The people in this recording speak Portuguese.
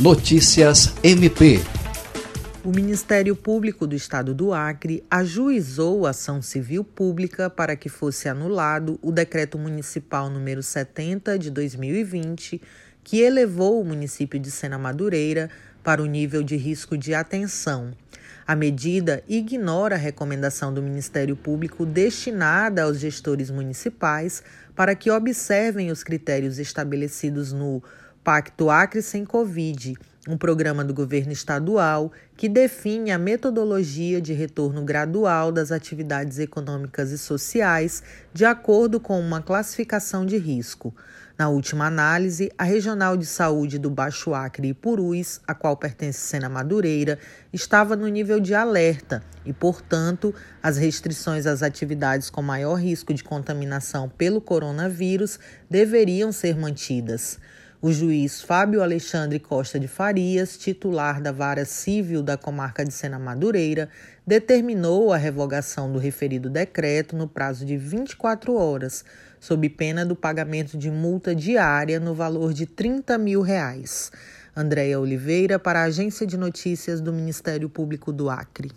Notícias MP. O Ministério Público do Estado do Acre ajuizou a ação civil pública para que fosse anulado o decreto municipal número 70 de 2020, que elevou o município de Sena Madureira para o nível de risco de atenção. A medida ignora a recomendação do Ministério Público destinada aos gestores municipais para que observem os critérios estabelecidos no Pacto Acre Sem Covid, um programa do governo estadual que define a metodologia de retorno gradual das atividades econômicas e sociais de acordo com uma classificação de risco. Na última análise, a Regional de Saúde do Baixo Acre e Purus, a qual pertence Sena Madureira, estava no nível de alerta e, portanto, as restrições às atividades com maior risco de contaminação pelo coronavírus deveriam ser mantidas. O juiz Fábio Alexandre Costa de Farias, titular da Vara Civil da Comarca de Sena Madureira, determinou a revogação do referido decreto no prazo de 24 horas, sob pena do pagamento de multa diária no valor de 30 mil reais. Andréia Oliveira, para a Agência de Notícias do Ministério Público do Acre.